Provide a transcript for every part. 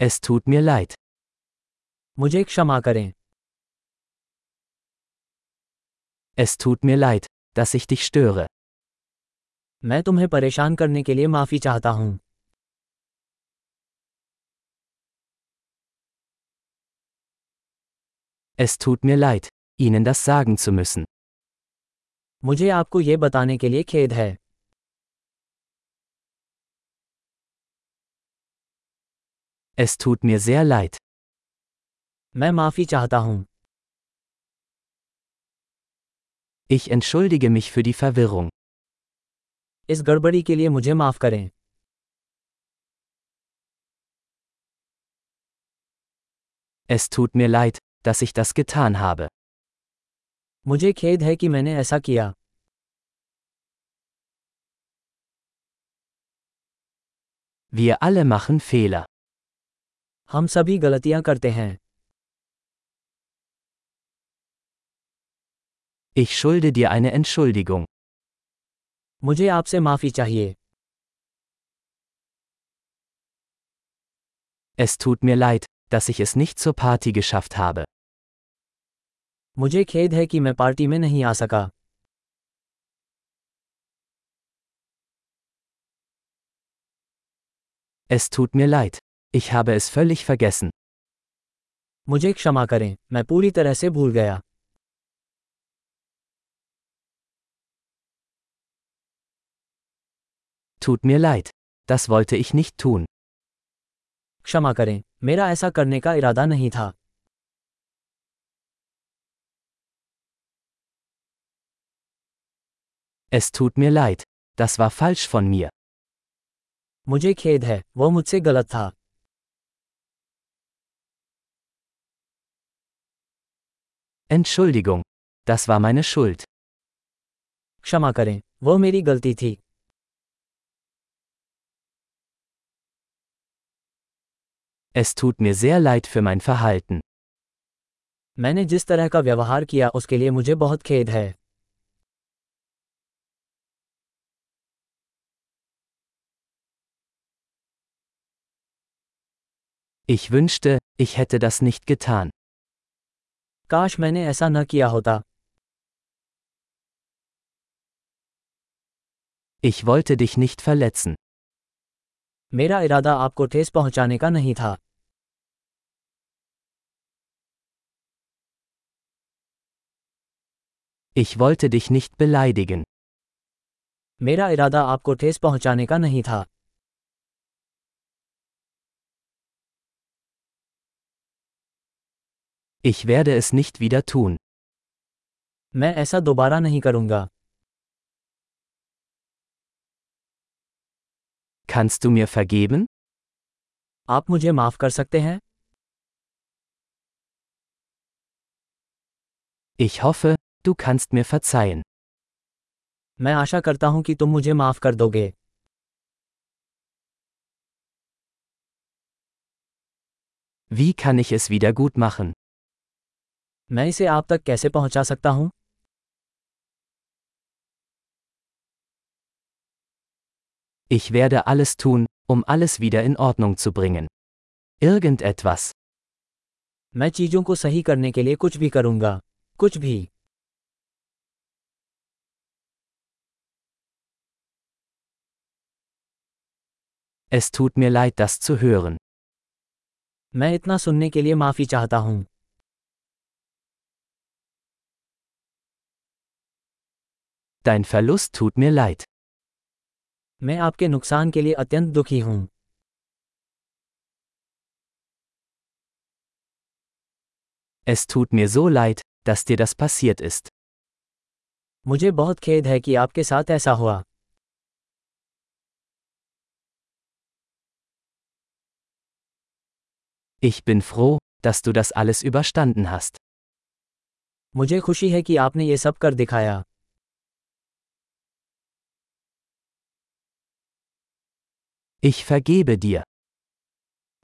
Es tut mir leid. मुझे क्षमा करें Es tut mir leid, dass ich dich störe. मैं तुम्हें परेशान करने के लिए माफी चाहता हूँ Es tut mir leid, Ihnen das sagen zu müssen. मुझे आपको ये बताने के लिए खेद है Es tut mir sehr leid. मैं माफी चाहता हूँ Ich entschuldige mich für die Verwirrung. इस गड़बड़ी के लिए मुझे माफ करें Es tut mir leid, dass ich das getan habe. मुझे खेद है कि मैंने ऐसा किया Wir alle machen Fehler. हम सभी गलतियां करते हैं Ich schulde dir eine Entschuldigung. मुझे आपसे माफी चाहिए Es tut mir leid, dass ich es nicht zur Party geschafft habe. मुझे खेद है कि मैं पार्टी में नहीं आ सका Es tut mir leid. Ich habe es völlig vergessen. मुझे क्षमा करें मैं पूरी तरह से भूल गया Tut mir leid. Das wollte ich nicht tun. क्षमा करें मेरा ऐसा करने का इरादा नहीं था Es tut mir leid. Das war falsch von mir. मुझे खेद है वो मुझसे गलत था Entschuldigung. Das war meine Schuld. क्षमा करें वो मेरी गलती थी Es tut mir sehr leid für mein Verhalten. मैंने जिस तरह का व्यवहार किया उसके लिए मुझे बहुत खेद है Ich wünschte, ich hätte das nicht getan. काश मैंने ऐसा न किया होता Ich wollte dich nicht verletzen. मेरा इरादा आपको ठेस पहुंचाने का नहीं था Ich wollte dich nicht beleidigen. मेरा इरादा आपको ठेस पहुंचाने का नहीं था Ich werde es nicht wieder tun. मैं ऐसा दोबारा नहीं करूंगा Kannst du mir vergeben? आप मुझे माफ कर सकते हैं Ich hoffe, du kannst mir verzeihen. मैं आशा करता हूं कि तुम मुझे माफ कर दोगे Wie kann ich es wieder gut machen? मैं इसे आप तक कैसे पहुँचा सकता हूँ Ich werde alles tun, um alles wieder in Ordnung zu bringen. Irgendetwas. मैं चीज़ों को सही करने के लिए कुछ भी करूँगा कुछ भी Es tut mir leid, das zu hören. मैं इतना सुनने के लिए माफ़ी चाहता हूँ Dein Verlust tut mir leid. मैं आपके नुकसान के लिए अत्यंत दुखी हूं Es tut mir so leid, dass dir das passiert ist. मुझे बहुत खेद है कि आपके साथ ऐसा हुआ Ich bin froh, dass du das alles überstanden hast. मुझे खुशी है कि आपने ये सब कर दिखाया Ich vergebe dir.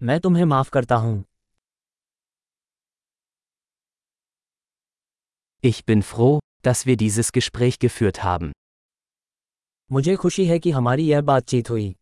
मैं तुम्हें माफ करता हूं Ich bin froh, dass wir dieses Gespräch geführt haben. मुझे खुशी है कि हमारी यह बातचीत हुई